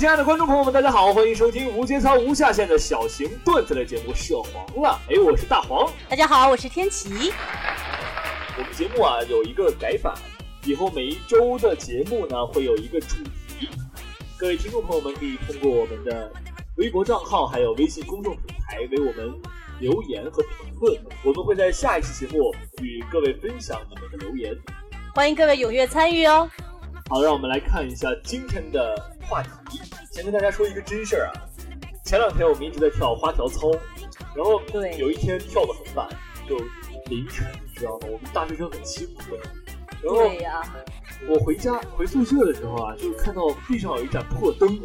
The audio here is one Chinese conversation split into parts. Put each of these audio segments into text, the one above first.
亲爱的观众朋友们，大家好，欢迎收听无节操、无下限的小型段子类节目《涉黄了》。哎，我是大黄。大家好，我是天琪。我们节目啊有一个改版，以后每一周的节目呢会有一个主题。各位听众朋友们可以通过我们的微博账号还有微信公众平台为我们留言和评论，我们会在下一期节目与各位分享你们的留言。欢迎各位踊跃参与哦。好，让我们来看一下今天的话题。先跟大家说一个真事儿啊，前两天我们一直在跳花条操，然后对有一天跳得很晚，就凌晨，你知道吗？我们大学生很辛苦的。然后对呀、我回家回宿舍的时候啊，就看到地上有一盏破灯，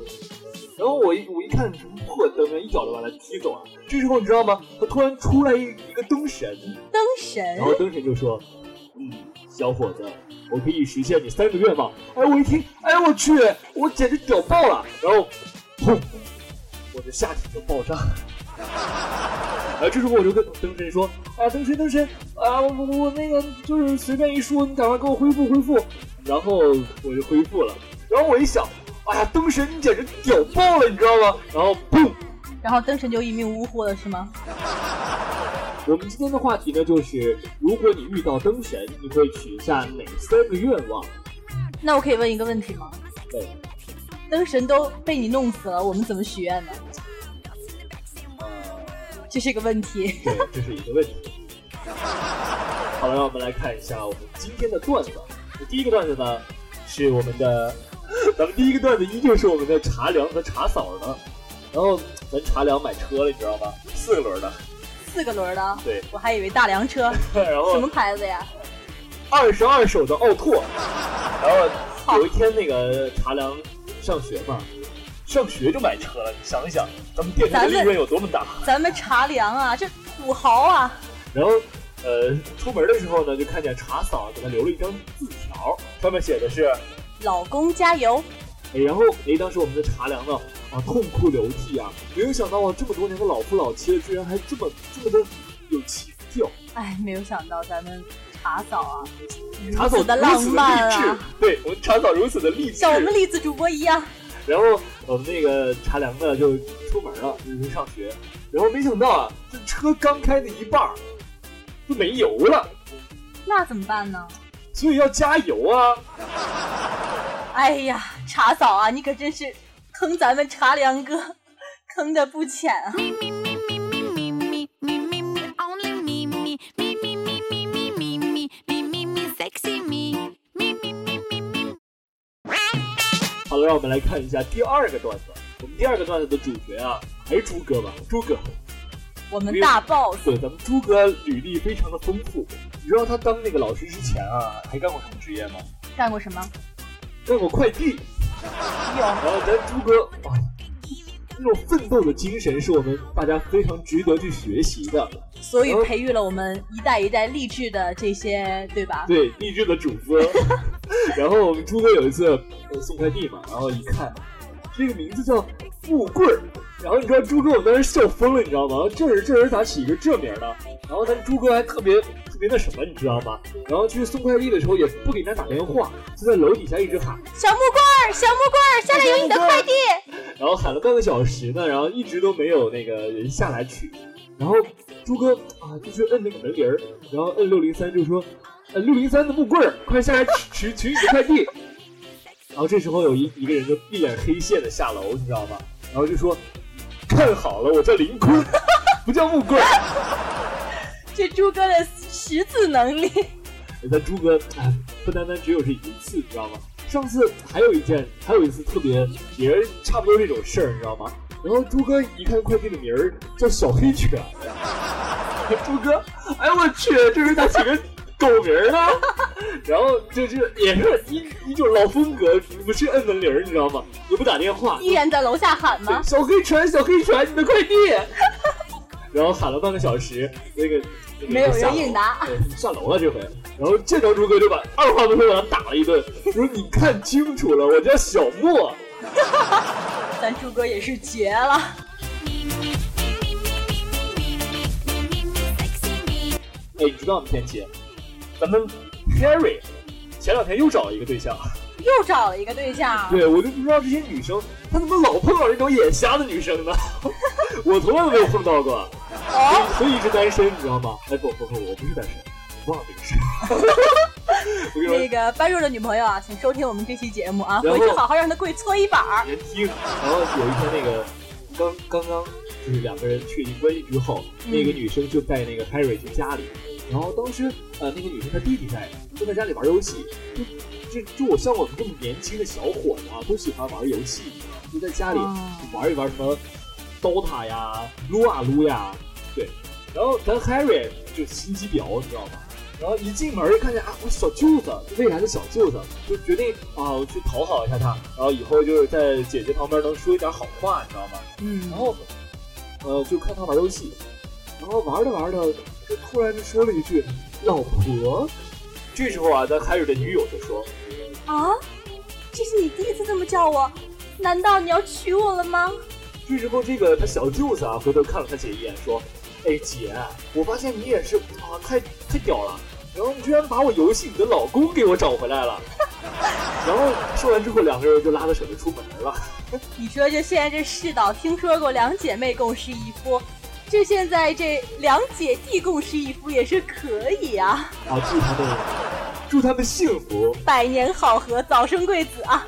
然后我一我一看什么破灯啊，一脚就把它踢走了。这时候你知道吗？他突然出来一一个灯神，灯神然后灯神就说：“嗯，小伙子，我可以实现你三个愿望。”哎，我一听，哎，我去，我简直屌爆了！然后，砰，我的下体就爆炸。哎，这时候我就跟灯神说：“啊，灯神，灯神，啊，我我我那个就是随便一说，你赶快给我恢复恢复。”然后我就恢复了。然后我一想，哎呀，灯神你简直屌爆了，你知道吗？然后砰。然后灯神就一命呜呼了，是吗？我们今天的话题呢，就是如果你遇到灯神，你会许下哪三个愿望？那我可以问一个问题吗？对，灯神都被你弄死了，我们怎么许愿呢？这是个问题。对，这是一个问题。好了，让我们来看一下我们今天的段子。第一个段子呢，是我们的，咱们第一个段子依旧是我们的茶凉和茶嫂的。然后咱茶凉买车了，你知道吗？四个轮的，四个轮儿的，对，我还以为大梁车，然后什么牌子呀？二十二手的奥拓。然后有一天那个茶凉上学嘛，上学就买车了，你想一想，咱们店里的利润有多么大。咱们茶凉啊，这土豪啊！然后，呃，出门的时候呢，就看见茶嫂给他留了一张字条，上面写的是，老公加油！哎，然后哎，当时我们的茶凉呢，啊，痛哭流涕啊，没有想到啊，这么多年的老夫老妻了，居然还这么这么的有情调，哎，没有想到咱们茶嫂啊，茶嫂如此的浪漫啊志，，对我们茶嫂如此的励志。像我们栗子主播一样。然后我们那个茶凉呢就出门了，就去上学，然后没想到啊，这车刚开的一半儿就没油了，那怎么办呢？所以要加油啊。哎呀，茶嫂啊，你可真是坑咱们茶凉哥，坑的不浅啊！好了，让我们来看一下第二个段子。我们第二个段子的主角啊，还是朱哥吧，朱哥。我们大 boss。对，咱们朱哥履历非常的丰富。你知道他当那个老师之前啊，还干过什么职业吗？干过什么？干过快递。然后咱朱哥啊，那种奋斗的精神是我们大家非常值得去学习的。所以培育了我们一代一代励志的这些，对吧？对，励志的主播。然后我们朱哥有一次呃送快递嘛，然后一看，这个名字叫富贵儿。然后你知道朱哥我们当时笑疯了，你知道吗？这人这人咋起一个这名呢？然后咱朱哥还特别特别那什么，你知道吗？然后去送快递的时候也不给人家打电话，就在楼底下一直喊，小木棍儿，小木棍儿，下来有你的快递。然后喊了半个小时呢，然后一直都没有那个人下来取。然后朱哥啊，就去摁那个门铃儿，然后摁六零三就说：“呃，六零三的木棍儿，快下来取取取你的快递。”然后这时候有一一个人就一脸黑线的下楼，你知道吗？然后就说：“看好了，我叫林坤，不叫木棍儿。这朱哥的识字能力，”咱猪哥哎，不单单只有这一次，你知道吗？上次还有一件，还有一次特别也是差不多这种事儿，你知道吗？然后朱哥一看快递的名儿叫小黑犬，朱哥，哎我去，这是咋起个狗名儿呢？然后就是也是一一种老风格，不去摁门铃，你知道吗？也不打电话，依然在楼下喊吗？小黑船，小黑船你的快递。然后喊了半个小时，那个没有人应答，上楼了这回。然后见着朱哥就把二话不说把他打了一顿，说你看清楚了，我叫小莫。咱朱哥也是绝了。哎，你知道吗？天气？咱们 Harry 前两天又找了一个对象，又找了一个对象。对，我就不知道这些女生，她怎么老碰到这种眼瞎的女生呢？我从来都没有碰到过，哦，所以一直单身，你知道吗？哎，不不不，我不是单身，我忘了这个事。那个般若的女朋友啊，请收听我们这期节目啊，回去好好让她跪搓衣板儿。年轻。然后有一天，那个刚刚刚就是两个人确定关系之后，嗯那个女生就在那个 Harry 的家里，然后当时呃那个女生她弟弟在，就在家里玩游戏，就就就我像我们这么年轻的小伙子啊，都喜欢玩游戏，就在家里哦玩一玩什么 DOTA 呀、撸啊撸呀，对。然后咱 Harry 就心机婊，你知道吗？然后一进门就看见啊，我小舅子，未来的小舅子，就决定啊，我去讨好一下他，然后以后就是在姐姐旁边能说一点好话，你知道吗？嗯然后，呃，就看他玩游戏，然后玩着玩着，就突然就说了一句“老婆”。这时候啊，咱 Harry 的女友就说啊，这是你第一次这么叫我，难道你要娶我了吗？：“这时候这个他小舅子啊，回头看了他姐一眼，说：‘哎姐，我发现你也是啊，太太屌了，然后你居然把我游戏里的老公给我找回来了。’然后说完之后，两个人就拉着手就出门了。你说就现在这世道，听说过两姐妹共侍一夫，这现在这两姐弟共侍一夫也是可以啊，啊，祝他们祝他们幸福。百年好合，早生贵子啊！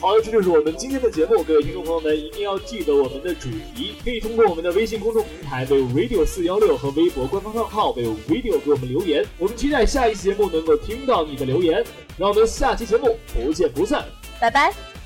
好，这就是我们今天的节目，各位听众朋友们一定要记得我们的主题，可以通过我们的微信公众平台为 radio 四幺六和微博官方账号为 radio 给我们留言，我们期待下一期节目能够听到你的留言，让我们下期节目不见不散。拜拜。